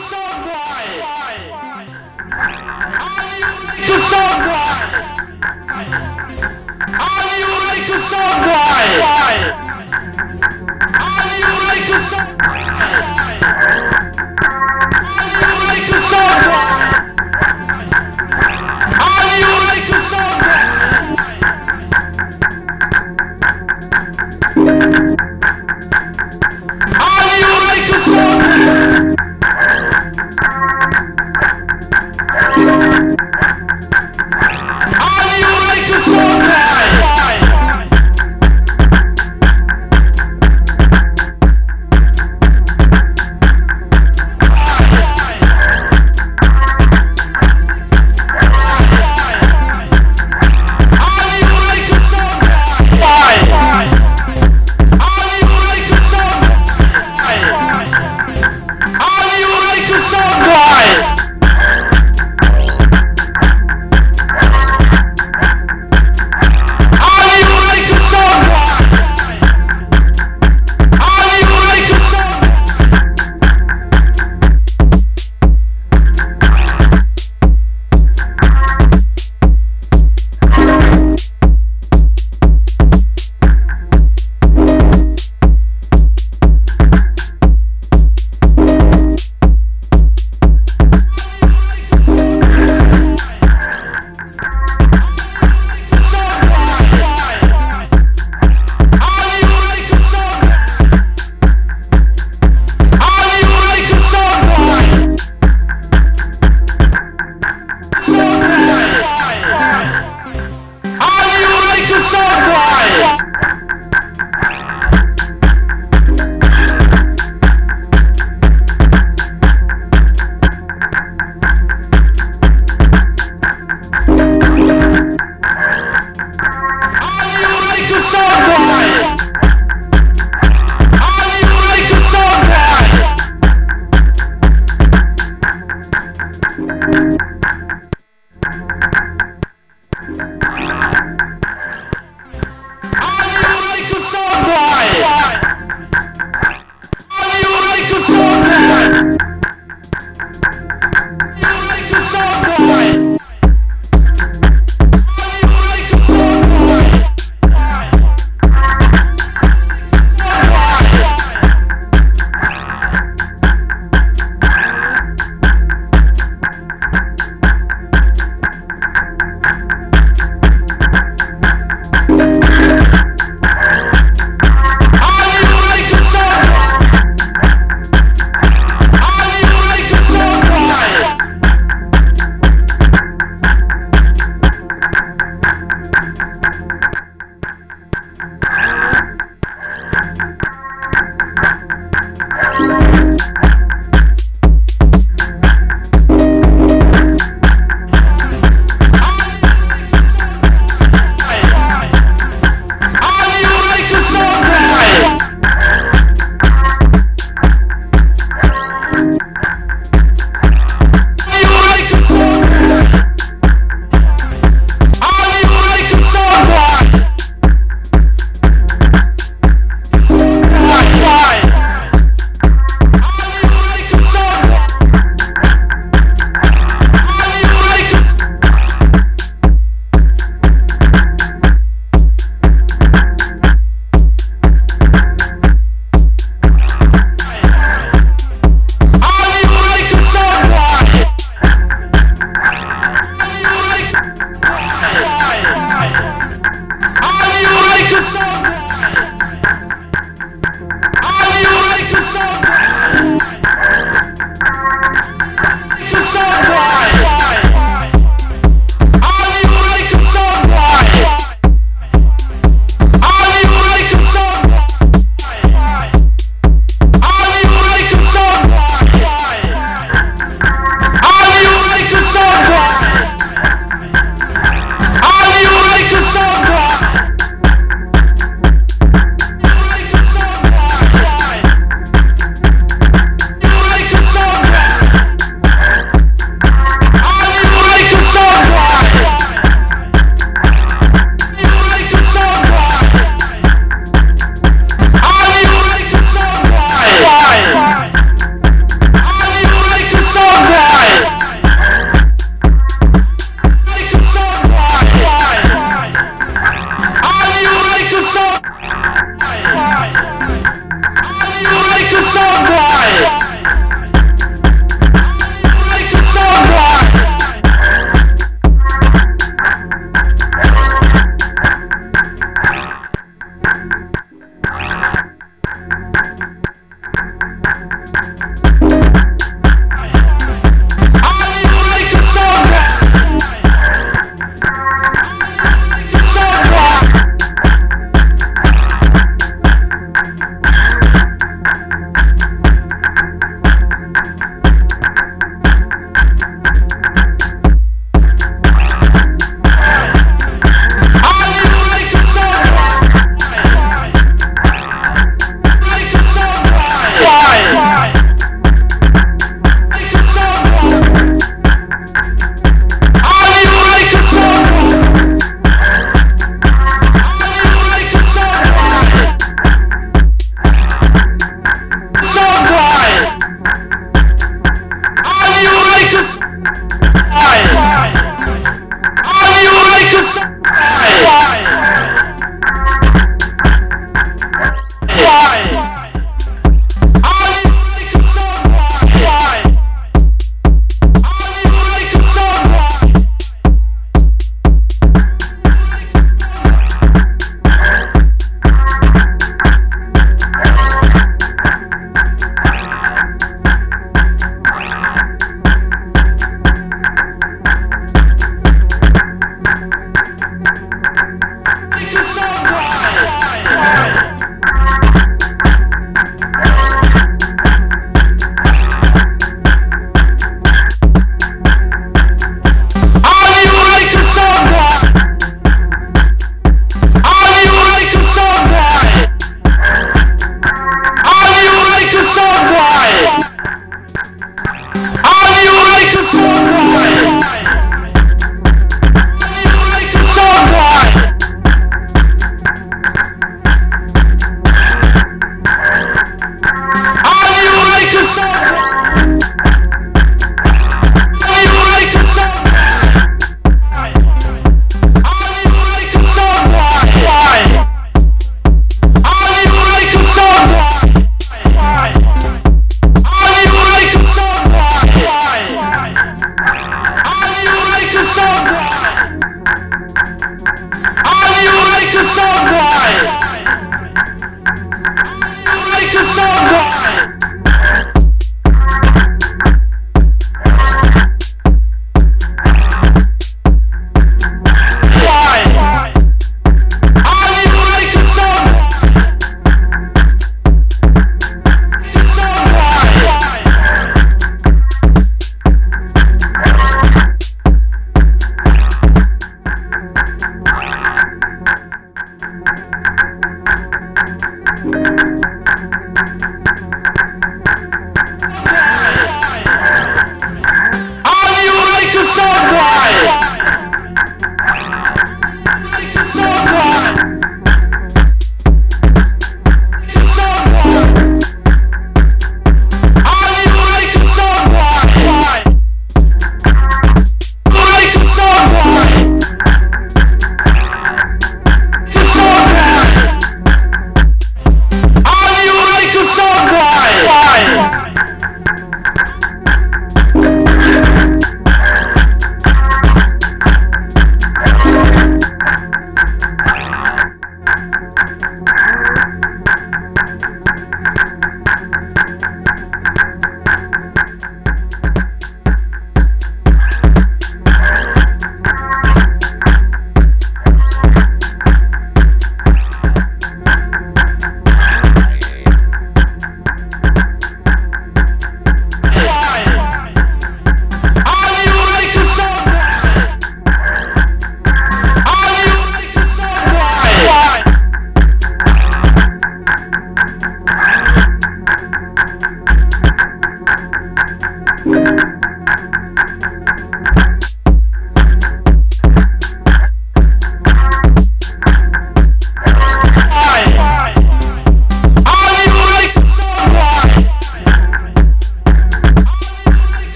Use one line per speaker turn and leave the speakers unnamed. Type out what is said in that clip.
sound boy. All you little sound boy. You little boy.